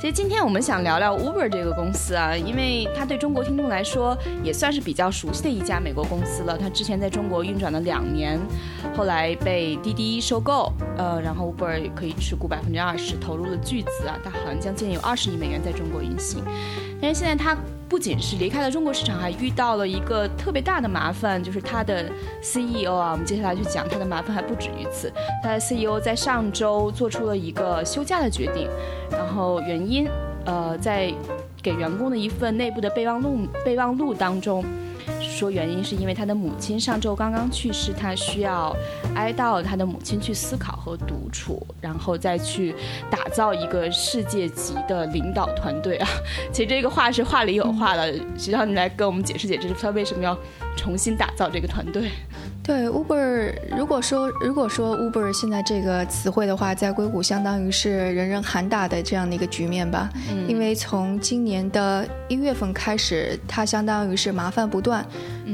其实今天我们想聊聊 Uber 这个公司啊，因为它对中国听众来说也算是比较熟悉的一家美国公司了。它之前在中国运转了两年，后来被滴滴收购，呃，然后 Uber 可以持股百分之二十，投入了巨资啊，它好像将近有二十亿美元在中国运行。但是现在他不仅是离开了中国市场，还遇到了一个特别大的麻烦，就是他的 CEO 啊，我们接下来去讲他的麻烦还不止于此。他的 CEO 在上周做出了一个休假的决定，然后原因，呃，在给员工的一份内部的备忘录备忘录当中。说原因是因为他的母亲上周刚刚去世，他需要哀悼他的母亲，去思考和独处，然后再去打造一个世界级的领导团队啊。其实这个话是话里有话的，徐涛，你来跟我们解释解释，他为什么要重新打造这个团队？对 Uber，如果说如果说 Uber 现在这个词汇的话，在硅谷相当于是人人喊打的这样的一个局面吧。嗯。因为从今年的一月份开始，它相当于是麻烦不断。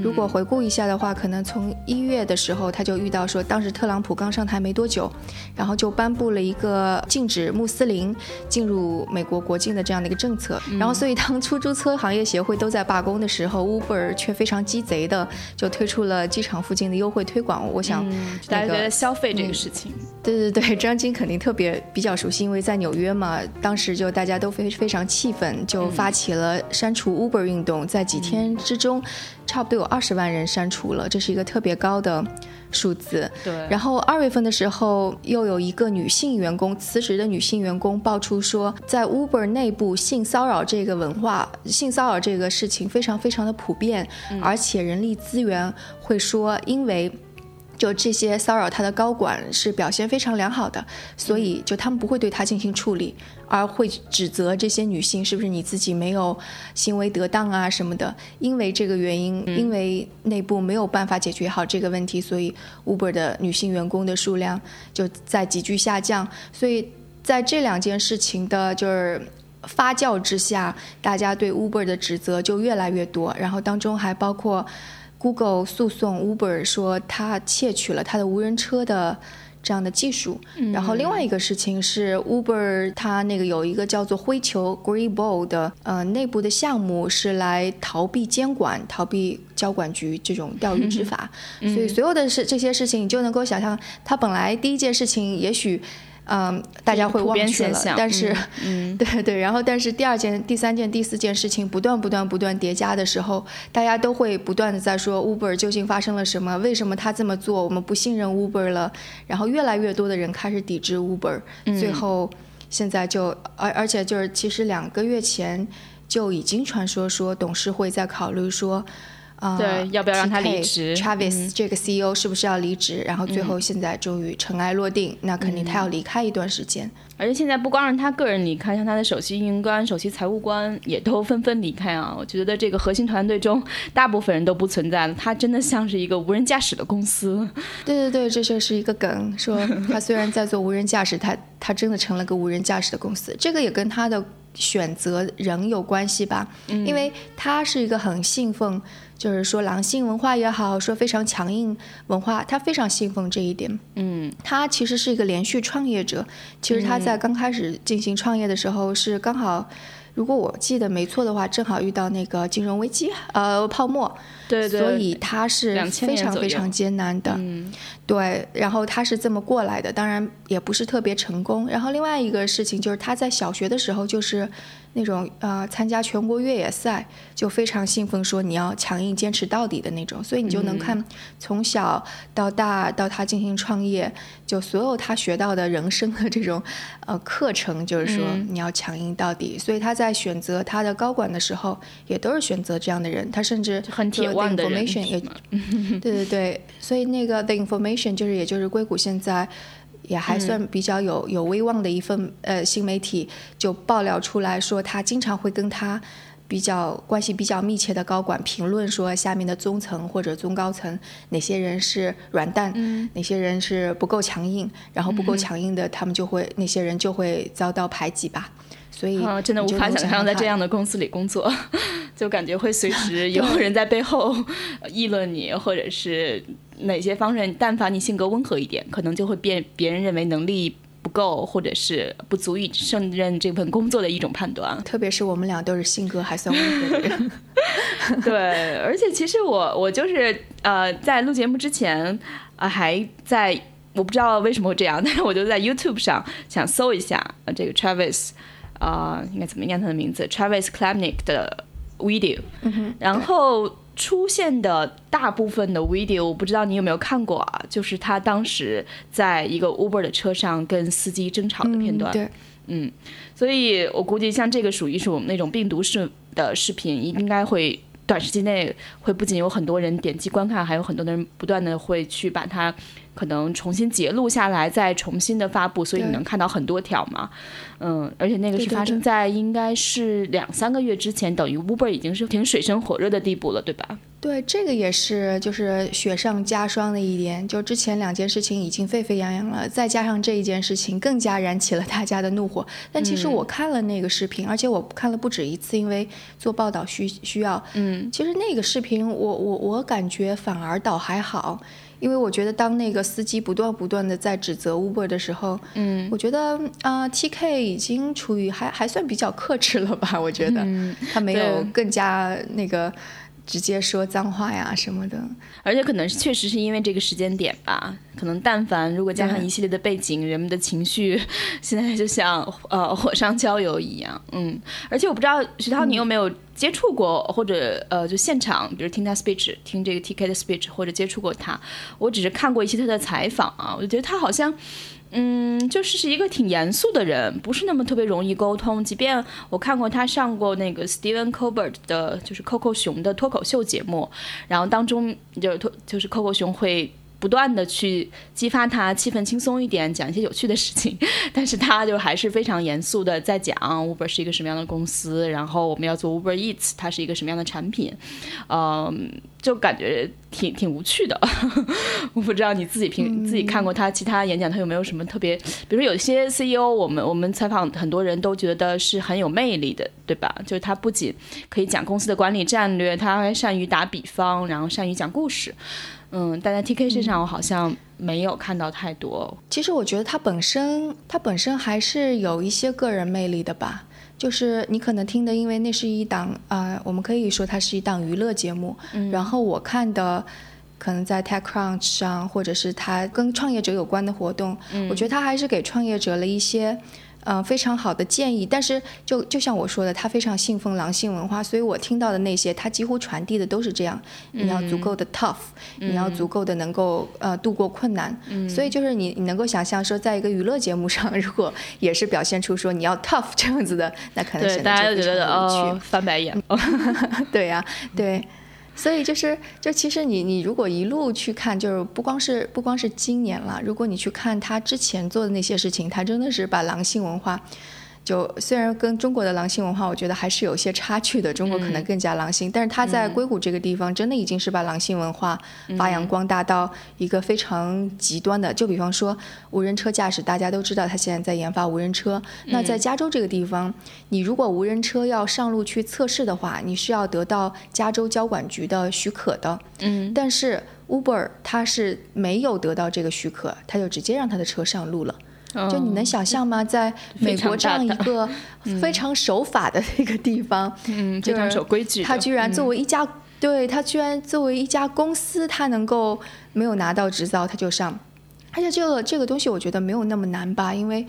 如果回顾一下的话，可能从一月的时候他就遇到说，当时特朗普刚上台没多久，然后就颁布了一个禁止穆斯林进入美国国境的这样的一个政策。然后，所以当出租车行业协会都在罢工的时候，Uber 却非常鸡贼的就推出了机场附近的优惠推广，我想大家觉得消费这个事情，对对对，张晶肯定特别比较熟悉，因为在纽约嘛，当时就大家都非非常气愤，就发起了删除 Uber 运动，在几天之中，差不多有二十万人删除了，这是一个特别高的数字。对，然后二月份的时候，又有一个女性员工辞职的女性员工爆出说，在 Uber 内部性骚扰这个文化，性骚扰这个事情非常非常的普遍，而且人力资源会说，因为。就这些骚扰他的高管是表现非常良好的，所以就他们不会对他进行处理，而会指责这些女性是不是你自己没有行为得当啊什么的。因为这个原因，因为内部没有办法解决好这个问题，所以 Uber 的女性员工的数量就在急剧下降。所以在这两件事情的就是发酵之下，大家对 Uber 的指责就越来越多，然后当中还包括。Google 诉讼 Uber 说他窃取了他的无人车的这样的技术，然后另外一个事情是 Uber 它那个有一个叫做灰球 Green Ball 的呃内部的项目是来逃避监管、逃避交管局这种钓鱼执法，所以所有的事这些事情你就能够想象，它本来第一件事情也许。嗯，大家会忘却了，但是，嗯，对对，然后但是第二件、第三件、第四件事情不断、不断、不断叠加的时候，大家都会不断的在说 Uber 究竟发生了什么？为什么他这么做？我们不信任 Uber 了。然后越来越多的人开始抵制 Uber，最后现在就而而且就是其实两个月前就已经传说说董事会在考虑说。对，要不要让他离职？Travis 这个 CEO 是不是要离职？然后最后现在终于尘埃落定，那肯定他要离开一段时间。而且现在不光是他个人离开，像他的首席运营官、首席财务官也都纷纷离开啊！我觉得这个核心团队中，大部分人都不存在了。他真的像是一个无人驾驶的公司。对对对，这就是一个梗，说他虽然在做无人驾驶，他他真的成了个无人驾驶的公司。这个也跟他的选择人有关系吧？因为他是一个很信奉。就是说狼性文化也好，说非常强硬文化，他非常信奉这一点。嗯，他其实是一个连续创业者。其实他在刚开始进行创业的时候，是刚好，如果我记得没错的话，正好遇到那个金融危机，呃，泡沫。对对。所以他是非常非常艰难的。嗯。对，然后他是这么过来的，当然也不是特别成功。然后另外一个事情就是他在小学的时候就是。那种呃，参加全国越野赛就非常兴奋，说你要强硬坚持到底的那种，所以你就能看从小到大到他进行创业，就所有他学到的人生的这种呃课程，就是说你要强硬到底。所以他在选择他的高管的时候，也都是选择这样的人。他甚至很铁腕的人，也 对对对，所以那个 The Information 就是也就是硅谷现在。也还算比较有有威望的一份呃新媒体就爆料出来说，他经常会跟他比较关系比较密切的高管评论说，下面的中层或者中高层哪些人是软蛋，哪些人是不够强硬，然后不够强硬的，他们就会那些人就会遭到排挤吧。所以真的无法想象在这样的公司里工作，就感觉会随时 有人在背后议论你，或者是哪些方面，但凡你性格温和一点，可能就会变别人认为能力。不够，或者是不足以胜任这份工作的一种判断。特别是我们俩都是性格还算温和的人。对，而且其实我我就是呃，在录节目之前啊，还在我不知道为什么会这样，但是我就在 YouTube 上想搜一下这个 Travis 啊，应该怎么念他的名字？Travis Kalanick 的 video，然后。出现的大部分的 video，我不知道你有没有看过啊？就是他当时在一个 Uber 的车上跟司机争吵的片段。对，嗯，所以我估计像这个属于是我们那种病毒式的视频，应该会短时间内会不仅有很多人点击观看，还有很多的人不断的会去把它。可能重新截录下来，再重新的发布，所以你能看到很多条嘛，嗯，而且那个是发生在应该是两三个月之前，等于 Uber 已经是挺水深火热的地步了，对吧？对，这个也是就是雪上加霜的一点，就之前两件事情已经沸沸扬扬了，再加上这一件事情，更加燃起了大家的怒火。但其实我看了那个视频，而且我看了不止一次，因为做报道需需要。嗯，其实那个视频，我我我感觉反而倒还好。因为我觉得，当那个司机不断不断的在指责 Uber 的时候，嗯，我觉得啊，TK 已经处于还还算比较克制了吧？我觉得他没有更加那个。直接说脏话呀什么的，而且可能是确实是因为这个时间点吧，可能但凡如果加上一系列的背景，人们的情绪现在就像呃火上浇油一样，嗯，而且我不知道徐涛你有没有接触过或者呃就现场，比如听他 speech，听这个 TK 的 speech 或者接触过他，我只是看过一些他的采访啊，我就觉得他好像。嗯，就是是一个挺严肃的人，不是那么特别容易沟通。即便我看过他上过那个 Stephen Colbert 的，就是 Coco 熊的脱口秀节目，然后当中就脱就是 Coco 熊会。不断的去激发他，气氛轻松一点，讲一些有趣的事情，但是他就还是非常严肃的在讲 Uber 是一个什么样的公司，然后我们要做 Uber Eats，它是一个什么样的产品，嗯，就感觉挺挺无趣的。我不知道你自己平自己看过他其他演讲，他有没有什么特别？比如说有些 CEO，我们我们采访很多人都觉得是很有魅力的，对吧？就是他不仅可以讲公司的管理战略，他还善于打比方，然后善于讲故事。嗯，但在 T K 身上我好像没有看到太多。其实我觉得他本身，他本身还是有一些个人魅力的吧。就是你可能听的，因为那是一档啊，我们可以说它是一档娱乐节目。嗯。然后我看的，可能在 Tech Crunch 上，或者是他跟创业者有关的活动，我觉得他还是给创业者了一些。嗯，非常好的建议，但是就就像我说的，他非常信奉狼性文化，所以我听到的那些，他几乎传递的都是这样：你要足够的 tough，你要足够的能够呃度过困难。所以就是你你能够想象说，在一个娱乐节目上，如果也是表现出说你要 tough 这样子的，那可能显得大家就觉得哦翻白眼。对呀，对。所以就是，就其实你你如果一路去看，就是不光是不光是今年了，如果你去看他之前做的那些事情，他真的是把狼性文化。就虽然跟中国的狼性文化，我觉得还是有些差距的。中国可能更加狼性，但是他在硅谷这个地方，真的已经是把狼性文化发扬光大到一个非常极端的。就比方说无人车驾驶，大家都知道他现在在研发无人车。那在加州这个地方，你如果无人车要上路去测试的话，你是要得到加州交管局的许可的。嗯。但是 Uber 它是没有得到这个许可，他就直接让他的车上路了。就你能想象吗？在美国这样一个非常守法的一个地方，嗯，非常守规矩，他居然作为一家，对他居然作为一家公司，他能够没有拿到执照他就上，而且这个这个东西我觉得没有那么难吧，因为，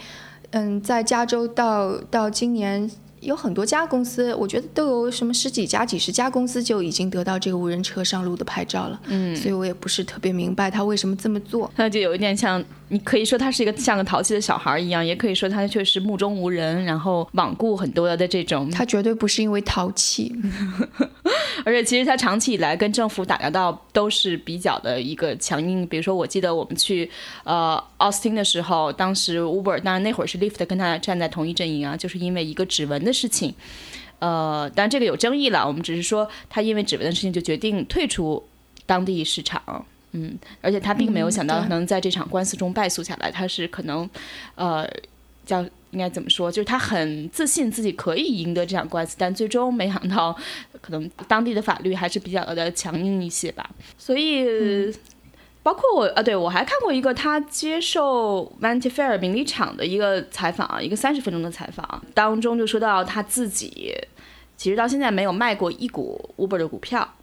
嗯，在加州到到今年。有很多家公司，我觉得都有什么十几家、几十家公司就已经得到这个无人车上路的牌照了。嗯，所以我也不是特别明白他为什么这么做。那就有一点像，你可以说他是一个像个淘气的小孩一样，也可以说他确实目中无人，然后罔顾很多的这种。他绝对不是因为淘气，而且其实他长期以来跟政府打交道都是比较的一个强硬。比如说，我记得我们去呃奥斯汀的时候，当时 Uber 当然那会儿是 Lyft 跟他站在同一阵营啊，就是因为一个指纹的。事情，呃，当然这个有争议了。我们只是说他因为指纹的事情就决定退出当地市场。嗯，而且他并没有想到能在这场官司中败诉下来。他是可能，呃，叫应该怎么说？就是他很自信自己可以赢得这场官司，但最终没想到，可能当地的法律还是比较的强硬一些吧。所以，包括我啊，对我还看过一个他接受 Vanity Fair 名利场的一个采访，一个三十分钟的采访当中就说到他自己其实到现在没有卖过一股 Uber 的股票。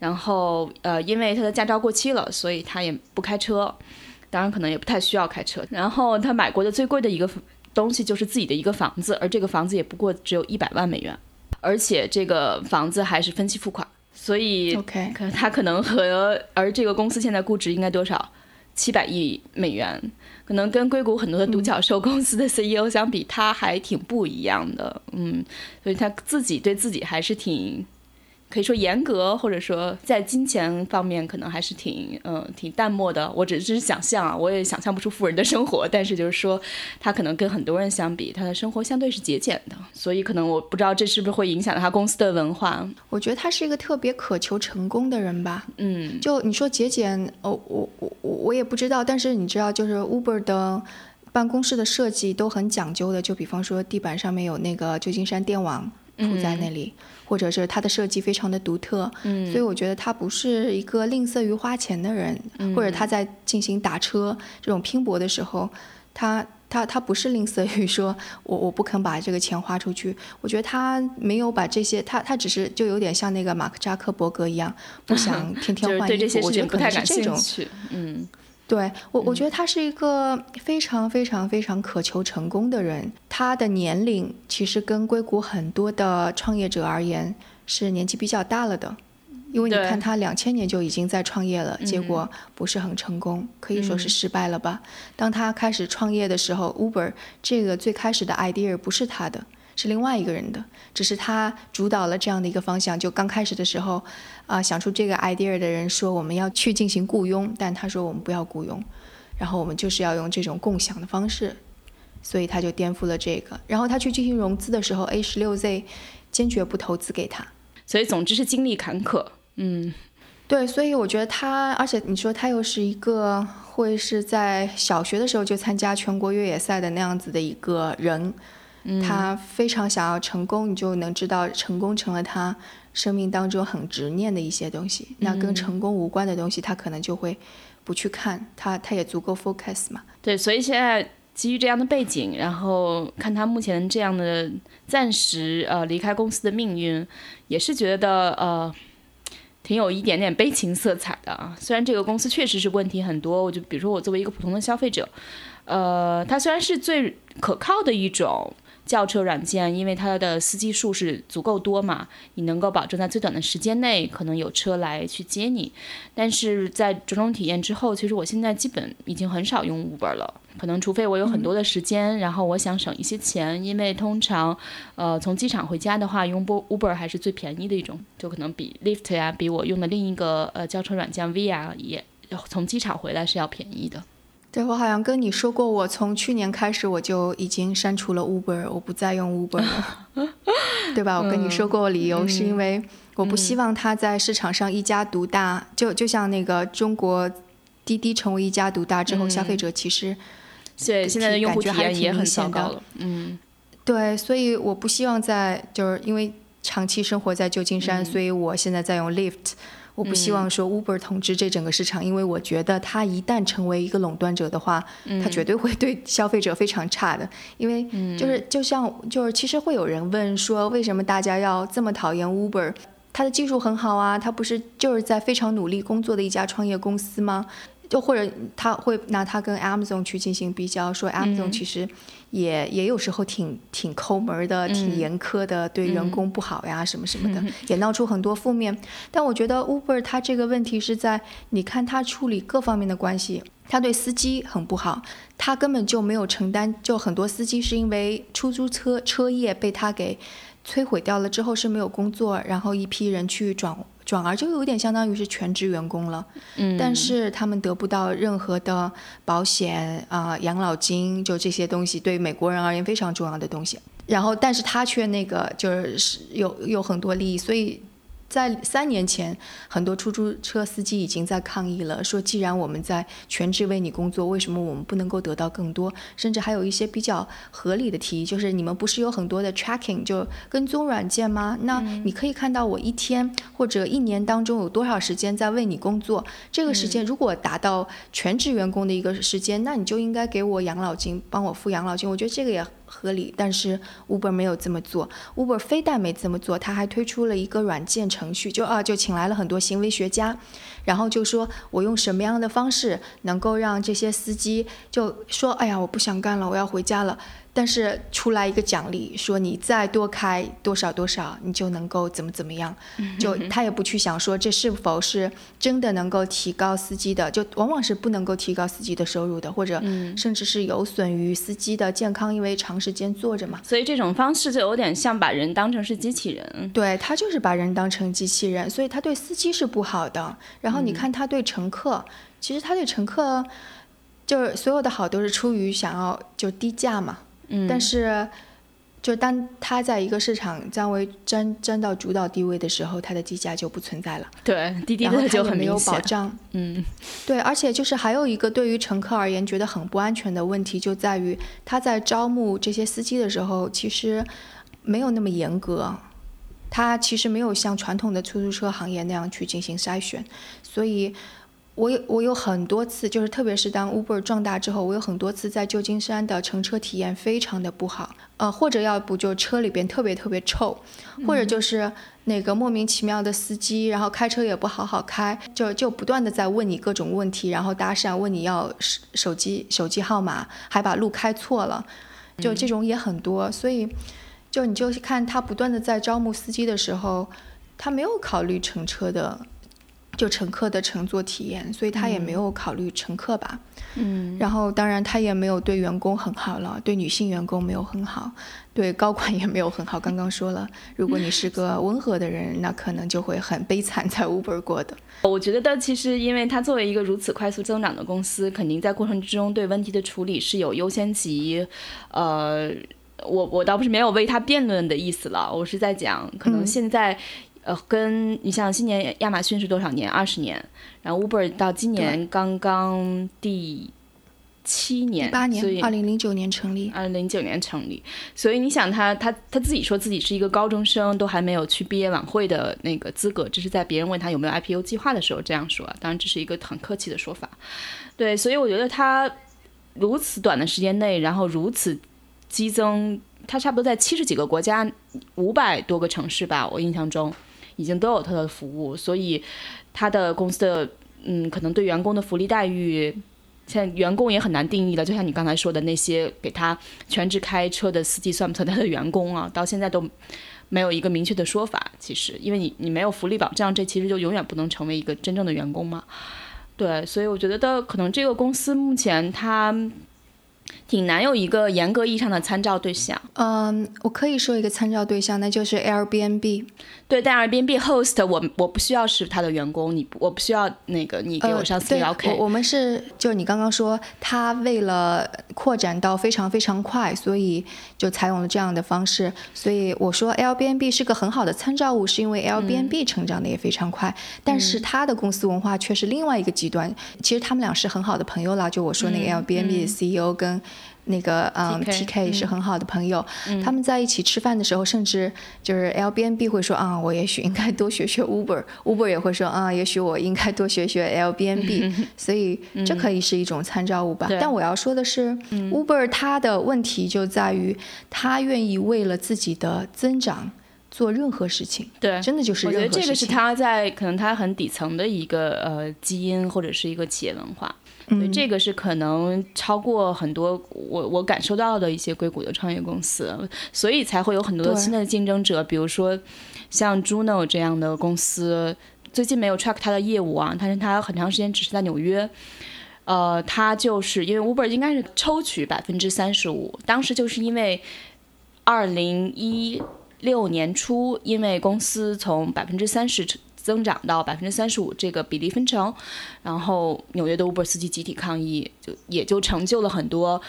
然后，呃，因为他的驾照过期了，所以他也不开车，当然可能也不太需要开车。然后他买过的最贵的一个东西就是自己的一个房子，而这个房子也不过只有一百万美元，而且这个房子还是分期付款，所以，OK，可他可能和而这个公司现在估值应该多少？七百亿美元，可能跟硅谷很多的独角兽公司的 CEO 相比，他还挺不一样的，嗯，所以他自己对自己还是挺。可以说严格，或者说在金钱方面可能还是挺嗯挺淡漠的。我只是想象啊，我也想象不出富人的生活。但是就是说，他可能跟很多人相比，他的生活相对是节俭的。所以可能我不知道这是不是会影响他公司的文化。我觉得他是一个特别渴求成功的人吧。嗯，就你说节俭，哦，我我我我也不知道。但是你知道，就是 Uber 的办公室的设计都很讲究的。就比方说，地板上面有那个旧金山电网铺在那里。或者是它的设计非常的独特，嗯，所以我觉得他不是一个吝啬于花钱的人，或者他在进行打车这种拼搏的时候，他他他不是吝啬于说我我不肯把这个钱花出去。我觉得他没有把这些，他他只是就有点像那个马克扎克伯格一样，不想天天 换衣服。我觉得可能是这种，嗯。对我，我觉得他是一个非常非常非常渴求成功的人。他的年龄其实跟硅谷很多的创业者而言是年纪比较大了的，因为你看他两千年就已经在创业了，结果不是很成功，可以说是失败了吧。当他开始创业的时候，Uber 这个最开始的 idea 不是他的。是另外一个人的，只是他主导了这样的一个方向。就刚开始的时候，啊，想出这个 idea 的人说我们要去进行雇佣，但他说我们不要雇佣，然后我们就是要用这种共享的方式，所以他就颠覆了这个。然后他去进行融资的时候，A 十六 Z 坚决不投资给他，所以总之是经历坎坷。嗯，对，所以我觉得他，而且你说他又是一个会是在小学的时候就参加全国越野赛的那样子的一个人。他非常想要成功，你就能知道成功成了他生命当中很执念的一些东西。那跟成功无关的东西，他可能就会不去看。他他也足够 focus 嘛？对，所以现在基于这样的背景，然后看他目前这样的暂时呃离开公司的命运，也是觉得呃挺有一点点悲情色彩的啊。虽然这个公司确实是问题很多，我就比如说我作为一个普通的消费者，呃，它虽然是最可靠的一种。轿车软件，因为它的司机数是足够多嘛，你能够保证在最短的时间内可能有车来去接你。但是在种种体验之后，其实我现在基本已经很少用 Uber 了，可能除非我有很多的时间，然后我想省一些钱，因为通常，呃，从机场回家的话，用 Uber 还是最便宜的一种，就可能比 Lift 呀，比我用的另一个呃轿车软件 V 啊，也从机场回来是要便宜的。对，我好像跟你说过，我从去年开始我就已经删除了 Uber，我不再用 Uber 了，对吧？我跟你说过理由，是因为我不希望它在市场上一家独大，就就像那个中国滴滴成为一家独大之后，消费者其实对现在的用户体验也很糟糕了。嗯，对，所以我不希望在就是因为长期生活在旧金山，所以我现在在用 Lyft。我不希望说 Uber 统治这整个市场，因为我觉得它一旦成为一个垄断者的话，它绝对会对消费者非常差的。因为就是就像就是其实会有人问说，为什么大家要这么讨厌 Uber？它的技术很好啊，它不是就是在非常努力工作的一家创业公司吗？就或者他会拿他跟 Amazon 去进行比较，说 Amazon 其实也也有时候挺挺抠门的，挺严苛的，对员工不好呀，什么什么的，也闹出很多负面。但我觉得 Uber 它这个问题是在，你看它处理各方面的关系，他对司机很不好，他根本就没有承担，就很多司机是因为出租车车业被他给摧毁掉了之后是没有工作，然后一批人去转。转而就有点相当于是全职员工了，嗯，但是他们得不到任何的保险啊、养老金，就这些东西对美国人而言非常重要的东西。然后但是他却那个就是有有很多利益，所以。在三年前，很多出租车司机已经在抗议了，说既然我们在全职为你工作，为什么我们不能够得到更多？甚至还有一些比较合理的提议，就是你们不是有很多的 tracking 就跟踪软件吗？那你可以看到我一天或者一年当中有多少时间在为你工作，这个时间如果达到全职员工的一个时间，那你就应该给我养老金，帮我付养老金。我觉得这个也。合理，但是 Uber 没有这么做。Uber 非但没这么做，他还推出了一个软件程序，就啊，就请来了很多行为学家，然后就说我用什么样的方式能够让这些司机就说，哎呀，我不想干了，我要回家了。但是出来一个奖励，说你再多开多少多少，你就能够怎么怎么样，就他也不去想说这是否是真的能够提高司机的，就往往是不能够提高司机的收入的，或者甚至是有损于司机的健康，因为长时间坐着嘛。所以这种方式就有点像把人当成是机器人。对他就是把人当成机器人，所以他对司机是不好的。然后你看他对乘客，其实他对乘客就是所有的好都是出于想要就低价嘛。但是，就当它在一个市场占为占占到主导地位的时候，它的低价就不存在了。对，滴滴的就很没有保障。嗯，对，而且就是还有一个对于乘客而言觉得很不安全的问题，就在于他在招募这些司机的时候，其实没有那么严格，他其实没有像传统的出租车行业那样去进行筛选，所以。我有我有很多次，就是特别是当 Uber 壮大之后，我有很多次在旧金山的乘车体验非常的不好，呃，或者要不就车里边特别特别臭，或者就是那个莫名其妙的司机，然后开车也不好好开，就就不断的在问你各种问题，然后搭讪，问你要手手机手机号码，还把路开错了，就这种也很多，所以就你就看他不断的在招募司机的时候，他没有考虑乘车的。就乘客的乘坐体验，所以他也没有考虑乘客吧。嗯，然后当然他也没有对员工很好了，对女性员工没有很好，对高管也没有很好。刚刚说了，如果你是个温和的人，那可能就会很悲惨，在 Uber 过的。我觉得其实，因为他作为一个如此快速增长的公司，肯定在过程之中对问题的处理是有优先级。呃，我我倒不是没有为他辩论的意思了，我是在讲，可能现在。呃，跟你像今年亚马逊是多少年？二十年，然后 Uber 到今年刚刚第七年，八年，二零零九年成立，二零零九年成立。所以你想，他他他自己说自己是一个高中生，都还没有去毕业晚会的那个资格，这是在别人问他有没有 IPO 计划的时候这样说。当然，这是一个很客气的说法。对，所以我觉得他如此短的时间内，然后如此激增，他差不多在七十几个国家，五百多个城市吧，我印象中。已经都有他的服务，所以他的公司的嗯，可能对员工的福利待遇，现在员工也很难定义了。就像你刚才说的那些给他全职开车的司机，算不算他的员工啊？到现在都没有一个明确的说法。其实，因为你你没有福利保障，这其实就永远不能成为一个真正的员工嘛。对，所以我觉得可能这个公司目前它。挺难有一个严格意义上的参照对象。嗯，我可以说一个参照对象，那就是 Airbnb。对，但 Airbnb host 我我不需要是他的员工，你我不需要那个你给我上私聊 K。我们是就是你刚刚说他为了扩展到非常非常快，所以就采用了这样的方式。所以我说 Airbnb 是个很好的参照物，是因为 Airbnb 成长的也非常快，但是他的公司文化却是另外一个极端。其实他们俩是很好的朋友啦，就我说那个 Airbnb 的 CEO 跟。那个嗯，T K 是很好的朋友，他们在一起吃饭的时候，甚至就是 L B N B 会说啊，我也许应该多学学 Uber，Uber 也会说啊，也许我应该多学学 L B N B，所以这可以是一种参照物吧。但我要说的是，Uber 它的问题就在于，他愿意为了自己的增长做任何事情，对，真的就是我觉得这个是他在可能他很底层的一个呃基因或者是一个企业文化。所以这个是可能超过很多我我感受到的一些硅谷的创业公司，所以才会有很多新的竞争者，比如说像 Juno 这样的公司，最近没有 track 它的业务啊，但是它很长时间只是在纽约，呃，它就是因为 Uber 应该是抽取百分之三十五，当时就是因为二零一六年初，因为公司从百分之三十。增长到百分之三十五这个比例分成，然后纽约的 Uber 司机集体抗议，就也就成就了很多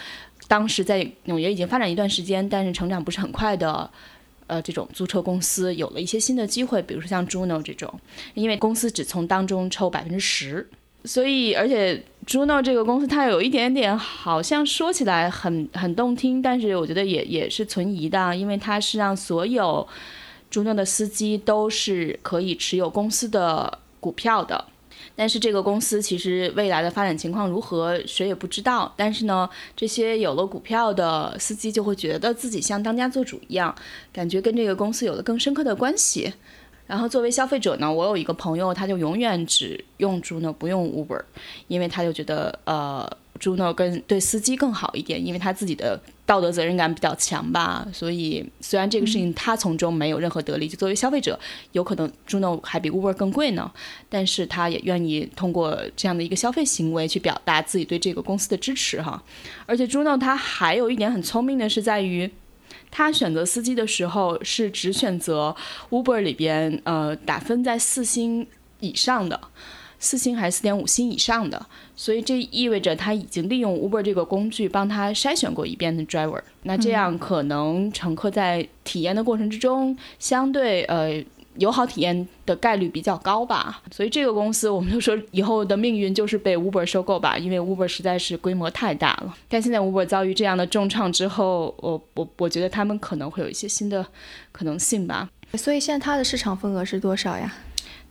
当时在纽约已经发展一段时间，但是成长不是很快的。呃，这种租车公司有了一些新的机会，比如说像 Juno 这种，因为公司只从当中抽百分之十，所以而且 Juno 这个公司它有一点点好像说起来很很动听，但是我觉得也也是存疑的，因为它是让所有 Juno 的司机都是可以持有公司的股票的。但是这个公司其实未来的发展情况如何，谁也不知道。但是呢，这些有了股票的司机就会觉得自己像当家做主一样，感觉跟这个公司有了更深刻的关系。然后作为消费者呢，我有一个朋友，他就永远只用 Juno 不用 Uber，因为他就觉得呃。Juno 更对司机更好一点，因为他自己的道德责任感比较强吧。所以虽然这个事情他从中没有任何得利，就作为消费者，有可能 Juno 还比 Uber 更贵呢。但是他也愿意通过这样的一个消费行为去表达自己对这个公司的支持哈。而且 Juno 他还有一点很聪明的是在于，他选择司机的时候是只选择 Uber 里边呃打分在四星以上的。四星还是四点五星以上的，所以这意味着他已经利用 Uber 这个工具帮他筛选过一遍的 driver。那这样可能乘客在体验的过程之中，相对呃友好体验的概率比较高吧。所以这个公司我们就说以后的命运就是被 Uber 收购吧，因为 Uber 实在是规模太大了。但现在 Uber 遭遇这样的重创之后，我我我觉得他们可能会有一些新的可能性吧。所以现在它的市场份额是多少呀？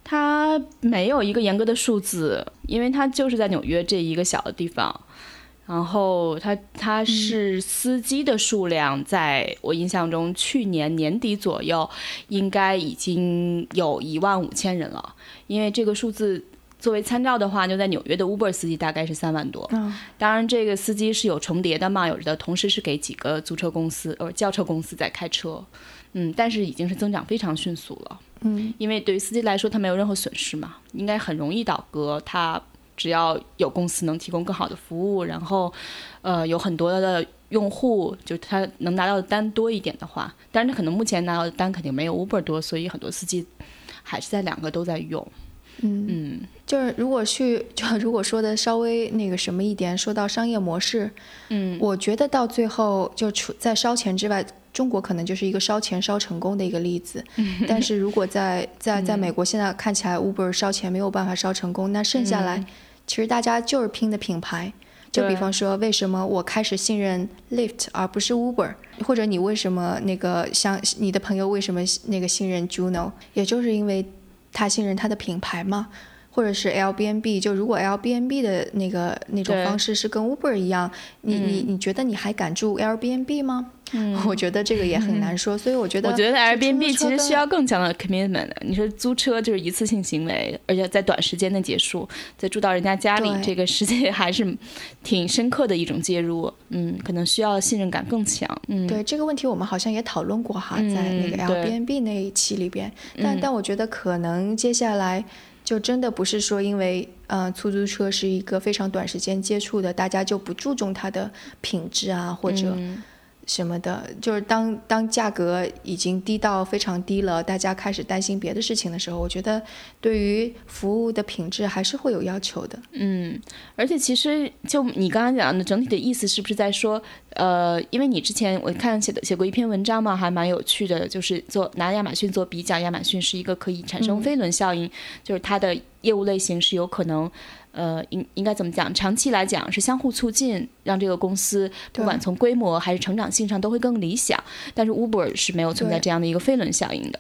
它没有一个严格的数字，因为它就是在纽约这一个小的地方。然后它它是司机的数量，在我印象中，去年年底左右应该已经有一万五千人了。因为这个数字作为参照的话，就在纽约的 Uber 司机大概是三万多。当然这个司机是有重叠的嘛，有的同时是给几个租车公司呃轿车公司在开车。嗯，但是已经是增长非常迅速了。嗯，因为对于司机来说，他没有任何损失嘛，应该很容易倒戈。他只要有公司能提供更好的服务，然后，呃，有很多的用户，就他能拿到的单多一点的话，但是他可能目前拿到的单肯定没有 Uber 多，所以很多司机还是在两个都在用。嗯嗯，就是如果去，就如果说的稍微那个什么一点，说到商业模式，嗯，我觉得到最后就除在烧钱之外。中国可能就是一个烧钱烧成功的一个例子，但是如果在在在美国现在看起来 Uber 烧钱没有办法烧成功，那剩下来其实大家就是拼的品牌。就比方说，为什么我开始信任 Lyft 而不是 Uber，或者你为什么那个像你的朋友为什么那个信任 Juno，也就是因为他信任他的品牌嘛。或者是 Airbnb，就如果 Airbnb 的那个那种方式是跟 Uber 一样，你你你觉得你还敢住 Airbnb 吗？嗯，我觉得这个也很难说，所以我觉得我觉得 Airbnb 其实需要更强的 commitment。你说租车就是一次性行为，而且在短时间内结束，再住到人家家里，这个实际 还是挺深刻的一种介入。嗯，可能需要信任感更强。嗯，对这个问题我们好像也讨论过哈，在那个 Airbnb 那一期里边，但但我觉得可能接下来。就真的不是说，因为呃，出租车是一个非常短时间接触的，大家就不注重它的品质啊，或者。什么的，就是当当价格已经低到非常低了，大家开始担心别的事情的时候，我觉得对于服务的品质还是会有要求的。嗯，而且其实就你刚刚讲的整体的意思，是不是在说，呃，因为你之前我看写的写过一篇文章嘛，还蛮有趣的，就是做拿亚马逊做比较，亚马逊是一个可以产生飞轮效应，就是它的业务类型是有可能。呃，应应该怎么讲？长期来讲是相互促进，让这个公司不管从规模还是成长性上都会更理想。但是 Uber 是没有存在这样的一个飞轮效应的。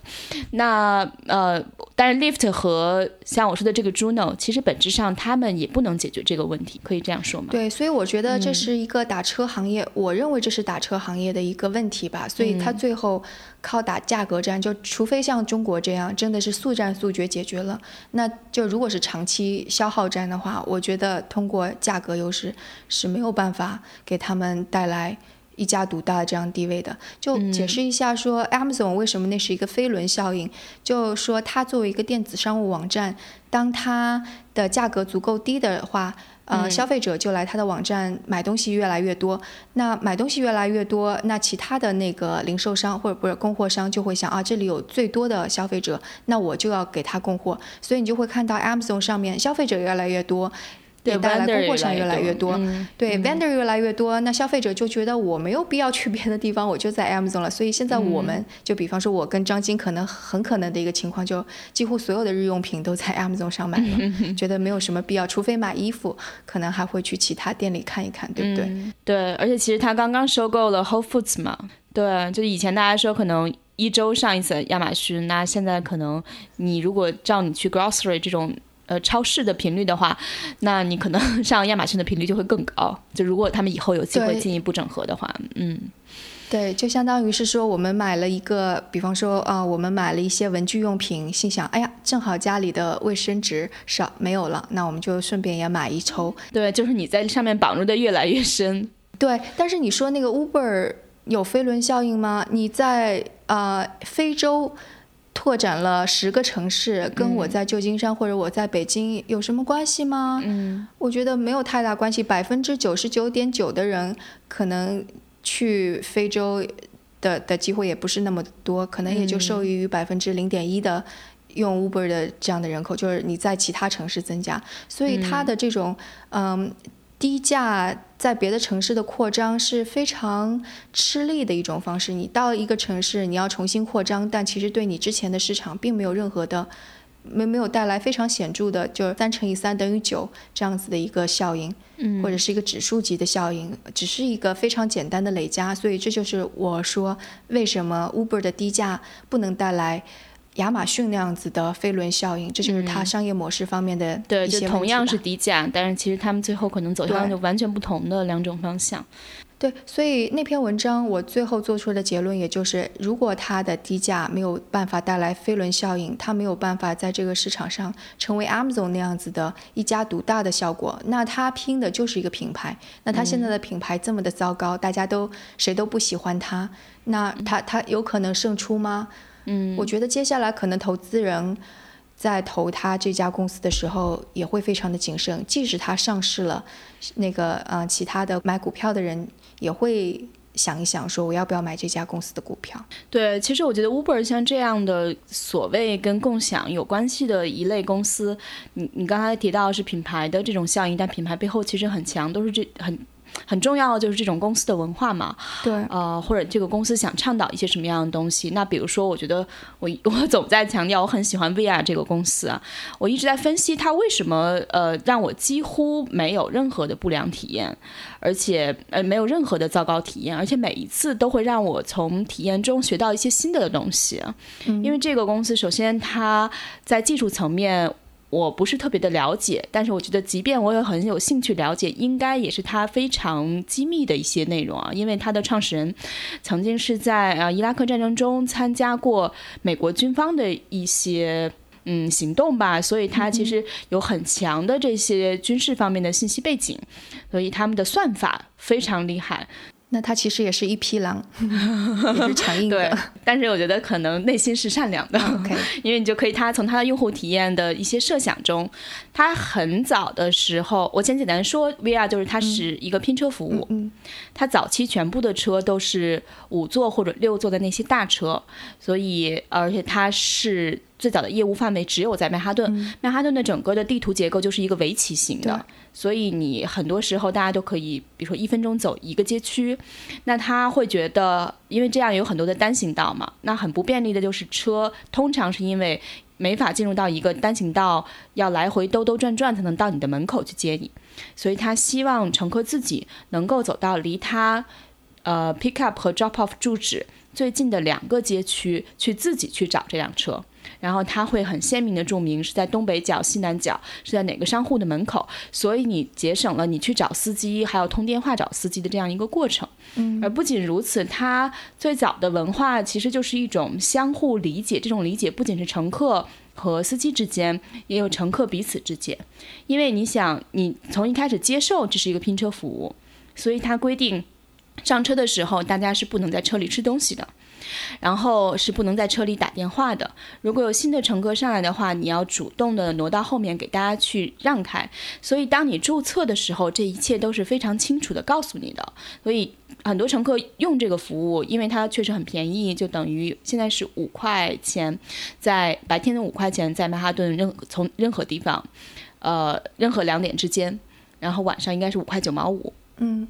那呃，但是 Lyft 和像我说的这个 Juno，其实本质上他们也不能解决这个问题，可以这样说吗？对，所以我觉得这是一个打车行业，我认为这是打车行业的一个问题吧。所以它最后。靠打价格战，就除非像中国这样，真的是速战速决解决了，那就如果是长期消耗战的话，我觉得通过价格优势是没有办法给他们带来一家独大的这样地位的。就解释一下说，Amazon 为什么那是一个飞轮效应，就说它作为一个电子商务网站，当它的价格足够低的话。呃，消费者就来他的网站买东西越来越多，那买东西越来越多，那其他的那个零售商或者不是供货商就会想啊，这里有最多的消费者，那我就要给他供货，所以你就会看到 Amazon 上面消费者越来越多。对，带来供货商越来越多，对，vendor 越来越多，那消费者就觉得我没有必要去别的地方，我就在 Amazon 了。所以现在我们就比方说，我跟张晶可能很可能的一个情况，就几乎所有的日用品都在 Amazon 上买了，觉得没有什么必要，除非买衣服，可能还会去其他店里看一看，对不对？对，而且其实他刚刚收购了 Whole Foods 嘛，对，就以前大家说可能一周上一次亚马逊，那现在可能你如果照你去 grocery 这种。呃，超市的频率的话，那你可能 上亚马逊的频率就会更高。就如果他们以后有机会进一步整合的话，嗯，对，就相当于是说，我们买了一个，比方说啊，我们买了一些文具用品，心想，哎呀，正好家里的卫生纸少没有了，那我们就顺便也买一抽。对，就是你在上面绑入的越来越深。对，但是你说那个 Uber 有飞轮效应吗？你在啊非洲。拓展了十个城市，跟我在旧金山或者我在北京有什么关系吗？嗯，我觉得没有太大关系。百分之九十九点九的人可能去非洲的的机会也不是那么多，可能也就受益于百分之零点一的用 Uber 的这样的人口，就是你在其他城市增加，所以它的这种嗯。低价在别的城市的扩张是非常吃力的一种方式。你到一个城市，你要重新扩张，但其实对你之前的市场并没有任何的，没没有带来非常显著的，就是三乘以三等于九这样子的一个效应，嗯，或者是一个指数级的效应，只是一个非常简单的累加。所以这就是我说为什么 Uber 的低价不能带来。亚马逊那样子的飞轮效应，这就是它商业模式方面的对，就同样是低价，但是其实他们最后可能走向就完全不同的两种方向。对，所以那篇文章我最后做出的结论，也就是如果它的低价没有办法带来飞轮效应，它没有办法在这个市场上成为 Amazon 那样子的一家独大的效果，那它拼的就是一个品牌。那它现在的品牌这么的糟糕，大家都谁都不喜欢它，那它它有可能胜出吗？嗯，我觉得接下来可能投资人在投他这家公司的时候也会非常的谨慎，即使他上市了，那个呃其他的买股票的人也会想一想，说我要不要买这家公司的股票。对，其实我觉得 Uber 像这样的所谓跟共享有关系的一类公司，你你刚才提到是品牌的这种效应，但品牌背后其实很强，都是这很。很重要的就是这种公司的文化嘛，对，呃，或者这个公司想倡导一些什么样的东西。那比如说，我觉得我 我总在强调，我很喜欢 VR 这个公司啊，我一直在分析它为什么呃让我几乎没有任何的不良体验，而且呃没有任何的糟糕体验，而且每一次都会让我从体验中学到一些新的东西。因为这个公司首先它在技术层面。我不是特别的了解，但是我觉得，即便我也很有兴趣了解，应该也是他非常机密的一些内容啊。因为他的创始人曾经是在啊伊拉克战争中参加过美国军方的一些嗯行动吧，所以他其实有很强的这些军事方面的信息背景，所以他们的算法非常厉害。那他其实也是一匹狼，也是强硬的。对，但是我觉得可能内心是善良的。OK，因为你就可以他从他的用户体验的一些设想中，他很早的时候，我先简单说，VR 就是它是一个拼车服务。嗯，它早期全部的车都是五座或者六座的那些大车，所以而且它是。最早的业务范围只有在曼哈顿，曼哈顿的整个的地图结构就是一个围棋型的，所以你很多时候大家都可以，比如说一分钟走一个街区，那他会觉得，因为这样有很多的单行道嘛，那很不便利的就是车通常是因为没法进入到一个单行道，要来回兜兜转转才能到你的门口去接你，所以他希望乘客自己能够走到离他呃 pick up 和 drop off 住址最近的两个街区去自己去找这辆车。然后它会很鲜明的注明是在东北角、西南角，是在哪个商户的门口，所以你节省了你去找司机，还有通电话找司机的这样一个过程。嗯，而不仅如此，它最早的文化其实就是一种相互理解，这种理解不仅是乘客和司机之间，也有乘客彼此之间。因为你想，你从一开始接受这是一个拼车服务，所以它规定上车的时候，大家是不能在车里吃东西的。然后是不能在车里打电话的。如果有新的乘客上来的话，你要主动的挪到后面给大家去让开。所以当你注册的时候，这一切都是非常清楚的告诉你的。所以很多乘客用这个服务，因为它确实很便宜，就等于现在是五块钱，在白天的五块钱，在曼哈顿任从任何地方，呃，任何两点之间，然后晚上应该是五块九毛五。嗯。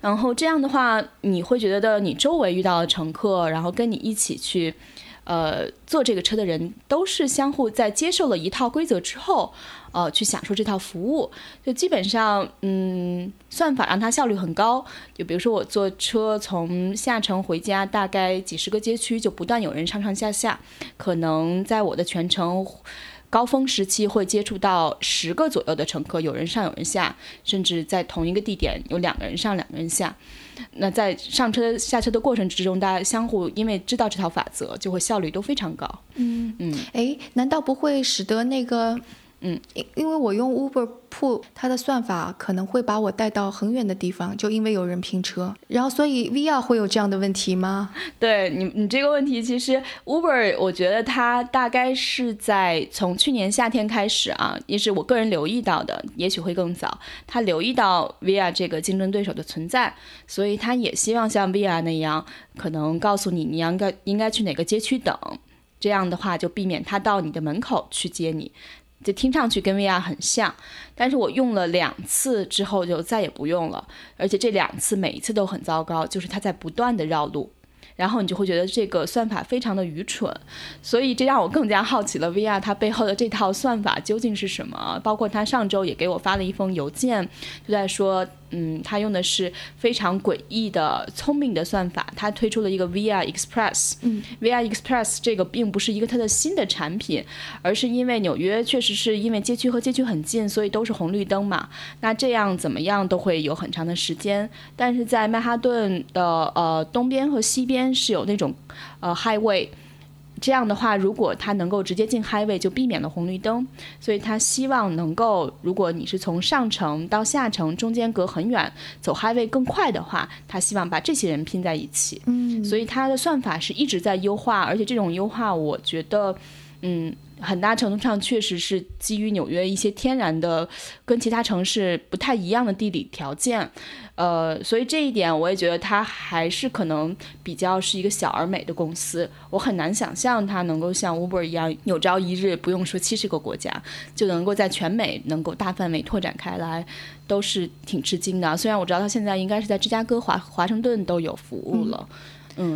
然后这样的话，你会觉得你周围遇到的乘客，然后跟你一起去，呃，坐这个车的人，都是相互在接受了一套规则之后，呃，去享受这套服务。就基本上，嗯，算法让它效率很高。就比如说我坐车从下城回家，大概几十个街区就不断有人上上下下，可能在我的全程。高峰时期会接触到十个左右的乘客，有人上有人下，甚至在同一个地点有两个人上两个人下。那在上车下车的过程之中，大家相互因为知道这套法则，就会效率都非常高。嗯嗯，哎，难道不会使得那个？嗯，因因为我用 Uber Pool，它的算法可能会把我带到很远的地方，就因为有人拼车，然后所以 VR 会有这样的问题吗？对你，你这个问题其实 Uber，我觉得它大概是在从去年夏天开始啊，也是我个人留意到的，也许会更早，他留意到 VR 这个竞争对手的存在，所以他也希望像 VR 那样，可能告诉你你应该应该去哪个街区等，这样的话就避免他到你的门口去接你。就听上去跟 VR 很像，但是我用了两次之后就再也不用了，而且这两次每一次都很糟糕，就是它在不断的绕路，然后你就会觉得这个算法非常的愚蠢，所以这让我更加好奇了 VR 它背后的这套算法究竟是什么？包括他上周也给我发了一封邮件，就在说。嗯，他用的是非常诡异的、聪明的算法。他推出了一个 VR Express。嗯，VR Express 这个并不是一个它的新的产品，而是因为纽约确实是因为街区和街区很近，所以都是红绿灯嘛。那这样怎么样都会有很长的时间。但是在曼哈顿的呃东边和西边是有那种呃 Highway。这样的话，如果他能够直接进 Highway，就避免了红绿灯。所以他希望能够，如果你是从上城到下城中间隔很远，走 Highway 更快的话，他希望把这些人拼在一起。嗯，所以他的算法是一直在优化，而且这种优化，我觉得，嗯。很大程度上确实是基于纽约一些天然的跟其他城市不太一样的地理条件，呃，所以这一点我也觉得它还是可能比较是一个小而美的公司。我很难想象它能够像 Uber 一样有朝一日不用说七十个国家就能够在全美能够大范围拓展开来，都是挺吃惊的。虽然我知道它现在应该是在芝加哥、华华盛顿都有服务了。嗯，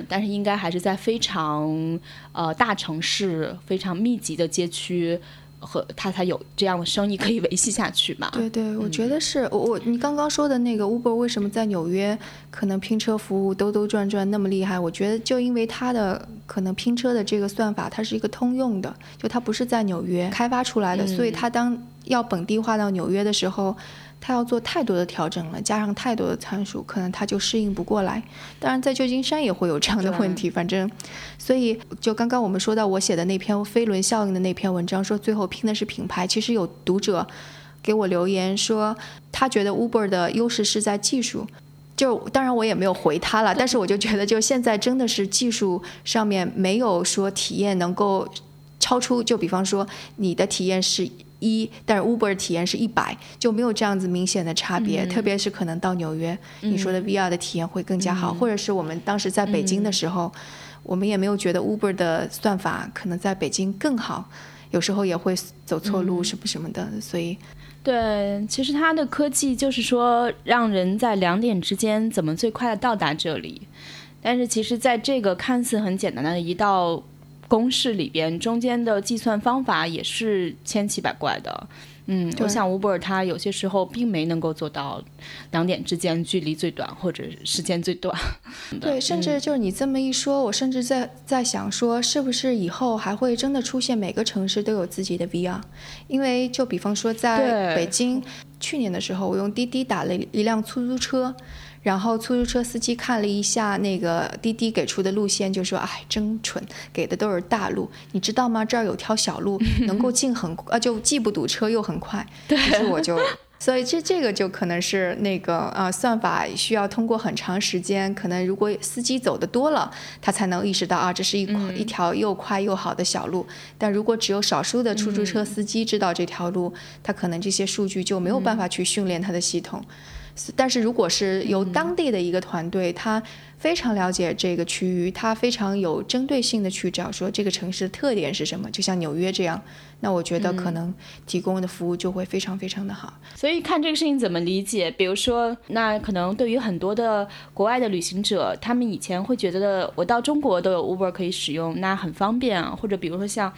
但是应该还是在非常呃大城市、非常密集的街区，和他才有这样的生意可以维系下去吧？对对，我觉得是我我你刚刚说的那个 Uber 为什么在纽约可能拼车服务兜兜转转那么厉害？我觉得就因为它的可能拼车的这个算法它是一个通用的，就它不是在纽约开发出来的，所以它当要本地化到纽约的时候。他要做太多的调整了，加上太多的参数，可能他就适应不过来。当然，在旧金山也会有这样的问题。反正，所以就刚刚我们说到我写的那篇飞轮效应的那篇文章，说最后拼的是品牌。其实有读者给我留言说，他觉得 Uber 的优势是在技术。就当然我也没有回他了，但是我就觉得，就现在真的是技术上面没有说体验能够超出。就比方说，你的体验是。一，但是 Uber 体验是一百，就没有这样子明显的差别。特别是可能到纽约，你说的 VR 的体验会更加好，或者是我们当时在北京的时候，我们也没有觉得 Uber 的算法可能在北京更好，有时候也会走错路什么什么的。所以，对，其实它的科技就是说让人在两点之间怎么最快的到达这里，但是其实在这个看似很简单的一道。公式里边中间的计算方法也是千奇百怪的，嗯，我想 Uber 它有些时候并没能够做到两点之间距离最短或者时间最短。对，甚至就是你这么一说，我甚至在在想说，是不是以后还会真的出现每个城市都有自己的 VR？因为就比方说在北京，去年的时候我用滴滴打了一辆出租车。然后出租车司机看了一下那个滴滴给出的路线，就说：“哎，真蠢，给的都是大路，你知道吗？这儿有条小路，能够进很呃，就既不堵车又很快。”对，于是我就所以这这个就可能是那个啊，算法需要通过很长时间，可能如果司机走的多了，他才能意识到啊，这是一一条又快又好的小路。但如果只有少数的出租车司机知道这条路，他可能这些数据就没有办法去训练他的系统。但是如果是由当地的一个团队，他非常了解这个区域，他非常有针对性的去找说这个城市的特点是什么，就像纽约这样，那我觉得可能提供的服务就会非常非常的好。所以看这个事情怎么理解，比如说，那可能对于很多的国外的旅行者，他们以前会觉得我到中国都有 Uber 可以使用，那很方便啊。或者比如说像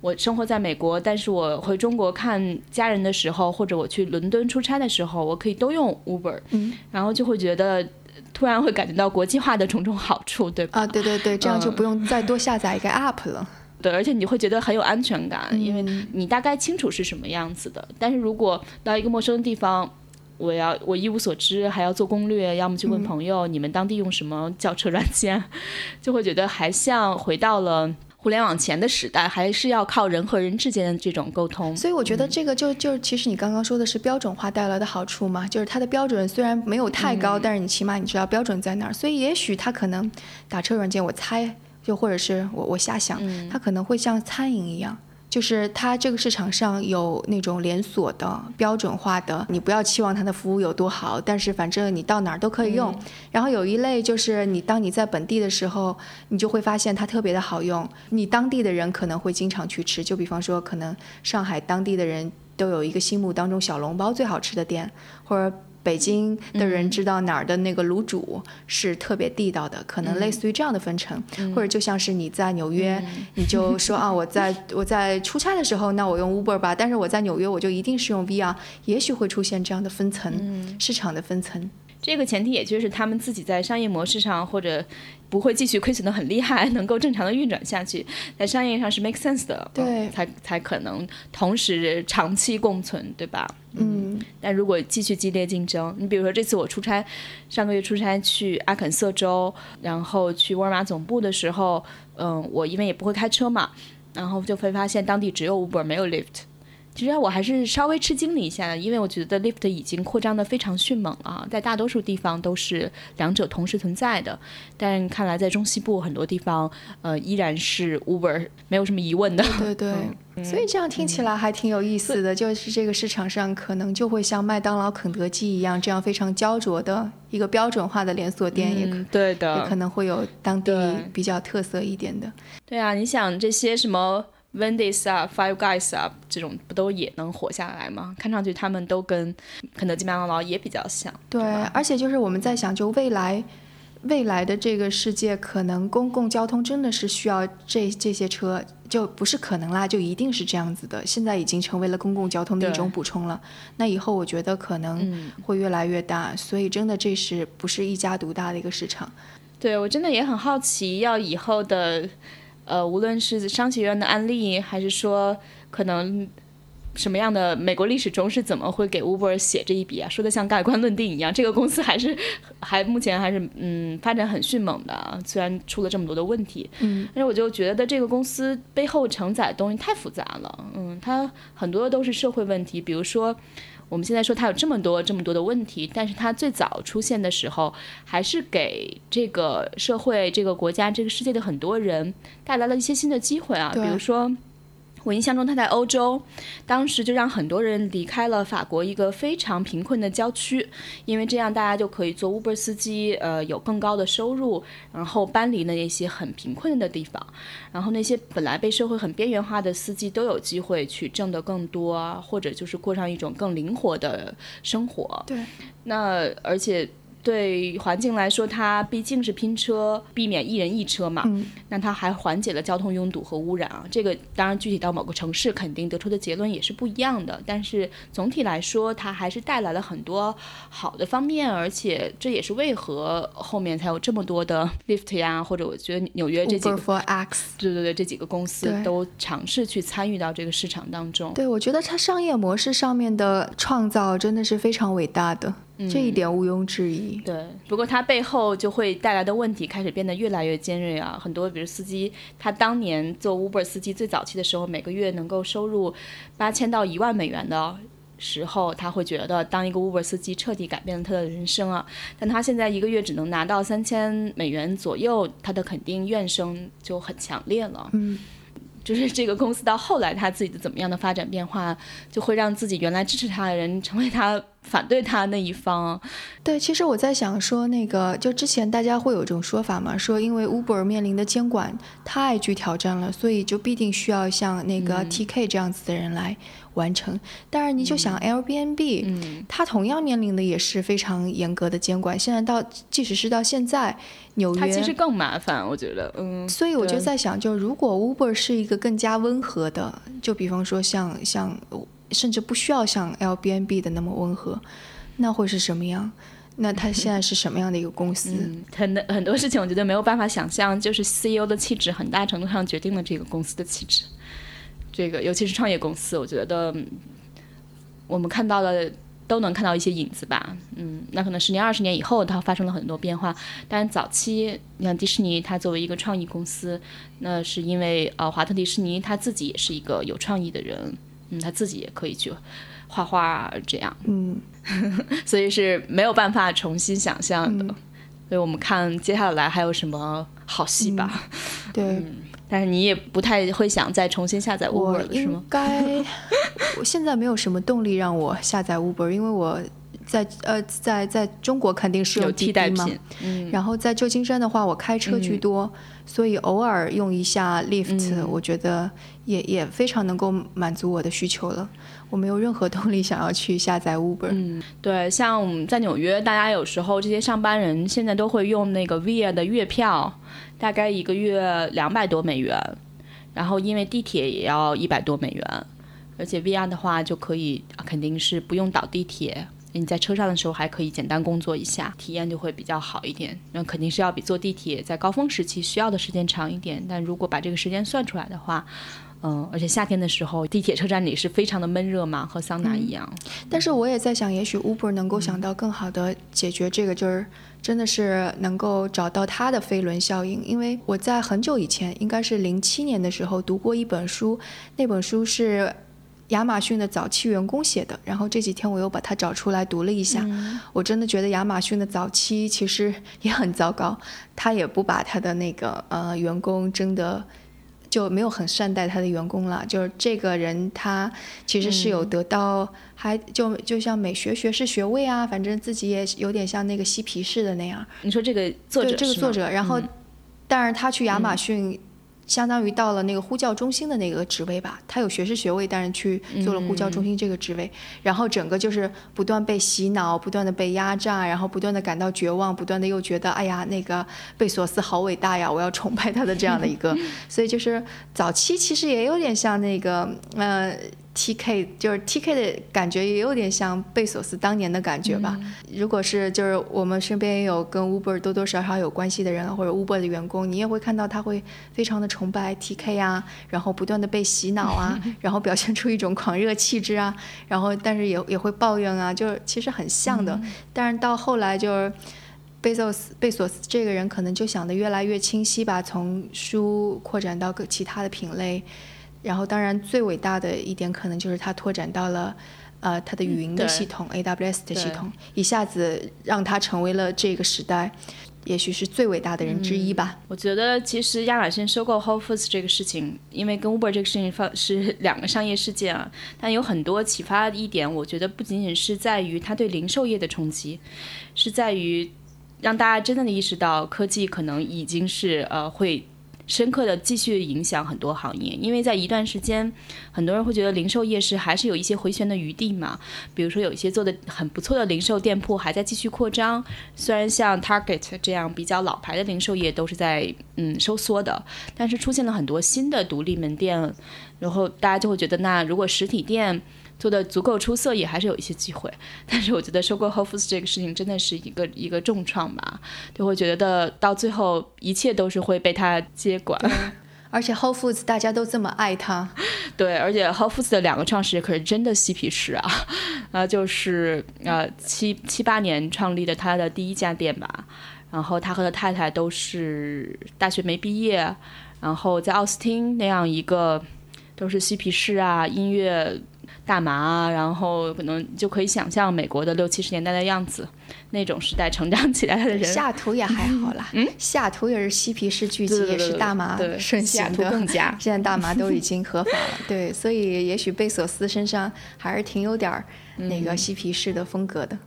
我生活在美国，但是我回中国看家人的时候，或者我去伦敦出差的时候，我可以都用 Uber，嗯，然后就会觉得。突然会感觉到国际化的种种好处，对吧？啊，对对对，这样就不用再多下载一个 app 了。对，而且你会觉得很有安全感，因为你大概清楚是什么样子的。但是如果到一个陌生的地方，我要我一无所知，还要做攻略，要么去问朋友你们当地用什么叫车软件，就会觉得还像回到了。互联网前的时代，还是要靠人和人之间的这种沟通。所以我觉得这个就就其实你刚刚说的是标准化带来的好处嘛，就是它的标准虽然没有太高，但是你起码你知道标准在哪儿。所以也许它可能打车软件，我猜就或者是我我瞎想，它可能会像餐饮一样。就是它这个市场上有那种连锁的标准化的，你不要期望它的服务有多好，但是反正你到哪儿都可以用。然后有一类就是你当你在本地的时候，你就会发现它特别的好用，你当地的人可能会经常去吃。就比方说，可能上海当地的人都有一个心目当中小笼包最好吃的店，或者。北京的人知道哪儿的那个卤煮是特别地道的，可能类似于这样的分成，或者就像是你在纽约，你就说啊，我在我在出差的时候，那我用 Uber 吧，但是我在纽约我就一定是用 VR，也许会出现这样的分层，市场的分层。这个前提也就是他们自己在商业模式上或者不会继续亏损的很厉害，能够正常的运转下去，在商业上是 make sense 的，对，才才可能同时长期共存，对吧？嗯。但如果继续激烈竞争，你比如说这次我出差，上个月出差去阿肯色州，然后去沃尔玛总部的时候，嗯，我因为也不会开车嘛，然后就会发现当地只有 Uber 没有 Lyft。其实我还是稍微吃惊了一下，因为我觉得 Lyft 已经扩张的非常迅猛了，在大多数地方都是两者同时存在的。但看来在中西部很多地方，呃，依然是 Uber 没有什么疑问的。对 对，所以这样听起来还挺有意思的，就是这个市场上可能就会像麦当劳、肯德基一样，这样非常焦灼的一个标准化的连锁店，也可对的，也可能会有当地比较特色一点的。对啊，你想这些什么？Wendy's 啊，Five Guys 啊，这种不都也能活下来吗？看上去他们都跟肯德基、麦当劳也比较像。对，而且就是我们在想，就未来未来的这个世界，可能公共交通真的是需要这这些车，就不是可能啦，就一定是这样子的。现在已经成为了公共交通的一种补充了。那以后我觉得可能会越来越大，所以真的这是不是一家独大的一个市场？对我真的也很好奇，要以后的。呃，无论是商学院的案例，还是说可能什么样的美国历史中是怎么会给 Uber 写这一笔啊？说的像盖棺论定一样，这个公司还是还目前还是嗯发展很迅猛的，虽然出了这么多的问题，嗯，但是我就觉得这个公司背后承载的东西太复杂了，嗯，它很多都是社会问题，比如说。我们现在说它有这么多这么多的问题，但是它最早出现的时候，还是给这个社会、这个国家、这个世界的很多人带来了一些新的机会啊，比如说。我印象中，他在欧洲，当时就让很多人离开了法国一个非常贫困的郊区，因为这样大家就可以做 Uber 司机，呃，有更高的收入，然后搬离了那些很贫困的地方，然后那些本来被社会很边缘化的司机都有机会去挣得更多，或者就是过上一种更灵活的生活。对，那而且。对环境来说，它毕竟是拼车，避免一人一车嘛。嗯，那它还缓解了交通拥堵和污染啊。这个当然具体到某个城市，肯定得出的结论也是不一样的。但是总体来说，它还是带来了很多好的方面，而且这也是为何后面才有这么多的 Lyft 呀，或者我觉得纽约这几个 for X，对对对，这几个公司都尝试去参与到这个市场当中。对，我觉得它商业模式上面的创造真的是非常伟大的。这一点毋庸置疑。对，不过它背后就会带来的问题开始变得越来越尖锐啊！很多比如司机，他当年做 Uber 司机最早期的时候，每个月能够收入八千到一万美元的。时候，他会觉得当一个 Uber 司机彻底改变了他的人生啊。但他现在一个月只能拿到三千美元左右，他的肯定怨声就很强烈了。嗯，就是这个公司到后来他自己的怎么样的发展变化，就会让自己原来支持他的人成为他反对他那一方。对，其实我在想说，那个就之前大家会有这种说法嘛，说因为 Uber 面临的监管太具挑战了，所以就必定需要像那个 TK 这样子的人来完成。但是你就想 Airbnb，嗯它同样面临的也是非常严格的监管。现在到即使是到现在，纽约它其实更麻烦，我觉得，嗯，所以我就在想，就如果 Uber 是一个更加温和的，就比方说像像，甚至不需要像 Airbnb 的那么温和，那会是什么样？那它现在是什么样的一个公司？很多很多事情我觉得没有办法想象，就是 CEO 的气质很大程度上决定了这个公司的气质。这个尤其是创业公司，我觉得我们看到的都能看到一些影子吧。嗯，那可能十年、二十年以后，它发生了很多变化。但是早期，你看迪士尼，它作为一个创意公司，那是因为呃，华特迪士尼他自己也是一个有创意的人，嗯，他自己也可以去画画啊这样。嗯，所以是没有办法重新想象的。所以我们看接下来还有什么好戏吧。对，但是你也不太会想再重新下载 Uber 我了，是应吗？该，我现在没有什么动力让我下载 Uber，因为我在呃在在中国肯定是有替代品，嗯，然后在旧金山的话，我开车居多，所以偶尔用一下 Lyft，、嗯我觉得也也非常能够满足我的需求了。我没有任何动力想要去下载 Uber。嗯，对，像我们在纽约，大家有时候这些上班人现在都会用那个 Via 的月票，大概一个月两百多美元，然后因为地铁也要一百多美元，而且 Via 的话就可以啊肯定是不用倒地铁。你在车上的时候还可以简单工作一下，体验就会比较好一点。那肯定是要比坐地铁在高峰时期需要的时间长一点。但如果把这个时间算出来的话，嗯，而且夏天的时候地铁车站里是非常的闷热嘛，和桑拿一样。但是我也在想，也许 Uber 能够想到更好的解决这个，就是真的是能够找到它的飞轮效应。因为我在很久以前，应该是零七年的时候读过一本书，那本书是亚马逊的早期员工写的。然后这几天我又把它找出来读了一下，我真的觉得亚马逊的早期其实也很糟糕，他也不把他的那个呃员工真的。就没有很善待他的员工了，就是这个人他其实是有得到，还就就像美学学士学位啊，反正自己也有点像那个嬉皮士的那样。你说这个作者对这个作者，然后，嗯当然他去亚马逊，相当于到了那个呼叫中心的那个职位吧。他有学士学位，但是去做了呼叫中心这个职位，然后整个就是不断被洗脑，不断的被压榨，然后不断的感到绝望，不断的又觉得哎呀，那个贝索斯好伟大呀，我要崇拜他的这样的一个，所以就是早期其实也有点像那个呃。T.K. 就是 T.K. 的感觉也有点像贝索斯当年的感觉吧。如果是就是我们身边也有跟 Uber 多多少少有关系的人，或者 Uber 的员工，你也会看到他会非常的崇拜 T.K. 啊，然后不断的被洗脑啊，然后表现出一种狂热气质啊，然后但是也也会抱怨啊，就是其实很像的。但是到后来就是。贝索斯贝索斯这个人可能就想得越来越清晰吧，从书扩展到各其他的品类，然后当然最伟大的一点可能就是他拓展到了。呃，它的语音的系统、AWS 的系统，一下子让他成为了这个时代，也许是最伟大的人之一吧。我觉得其实亚马逊收购 Whole Foods 这个事情，因为跟 Uber 这个事情放是 两个商业事件啊，但有很多启发的一点，我觉得不仅仅是在于它对零售业的冲击，是在于让大家真正的意识到科技可能已经是呃会。深刻的继续影响很多行业，因为在一段时间，很多人会觉得零售业是还是有一些回旋的余地嘛。比如说有一些做的很不错的零售店铺还在继续扩张，虽然像 Target 这样比较老牌的零售业都是在嗯收缩的，但是出现了很多新的独立门店，然后大家就会觉得，那如果实体店做的足够出色，也还是有一些机会。但是我觉得收购 Whole Foods 这个事情真的是一个一个重创吧，就会觉得到最后一切都是会被他接管。而且 Whole Foods 大家都这么爱他，对，而且 Whole Foods 的两个创始人可是真的嬉皮士啊，啊，就是呃七七八年创立的他的第一家店吧，然后他和他太太都是大学没毕业，然后在奥斯汀那样一个都是嬉皮士啊，音乐大麻，然后可能就可以想象美国的六七十年代的样子，那种时代成长起来的人。西雅图也还好啦，嗯，西雅图也是嬉皮士聚集，也是大麻盛行的，更加。现在大麻都已经合法了，对，所以也许贝索斯身上还是挺有点儿那个嬉皮士的风格的。嗯，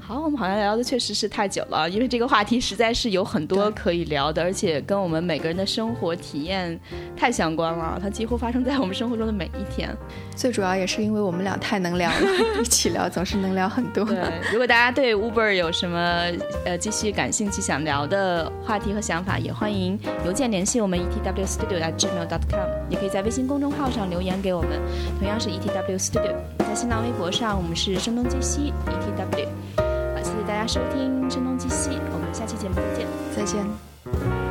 好，我们好像聊的确实是太久了，因为这个话题实在是有很多可以聊的，而且跟我们每个人的生活体验太相关了，它几乎发生在我们生活中的每一天。最主要也是因为我们俩太能聊了，一起聊总是能聊很多。对，如果大家对 Uber 有什么呃继续感兴趣想聊的话题和想法，也欢迎邮件联系我们 etwstudio@gmail.com，也可以在微信公众号上留言给我们，同样是 etwstudio。在新浪微博上，我们是声东击西 etw。谢谢大家收听声东击西我们下期节目再见。再见。